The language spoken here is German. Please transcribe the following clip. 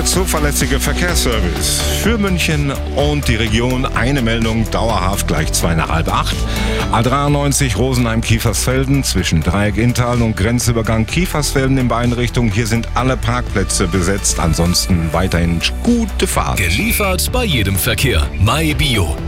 der zuverlässige Verkehrsservice. Für München und die Region eine Meldung dauerhaft gleich zwei nach halb acht. A93 Rosenheim-Kiefersfelden zwischen Dreieck Inntal und Grenzübergang Kiefersfelden in beiden Richtungen. Hier sind alle Parkplätze besetzt. Ansonsten weiterhin gute Fahrt. Geliefert bei jedem Verkehr. MyBio.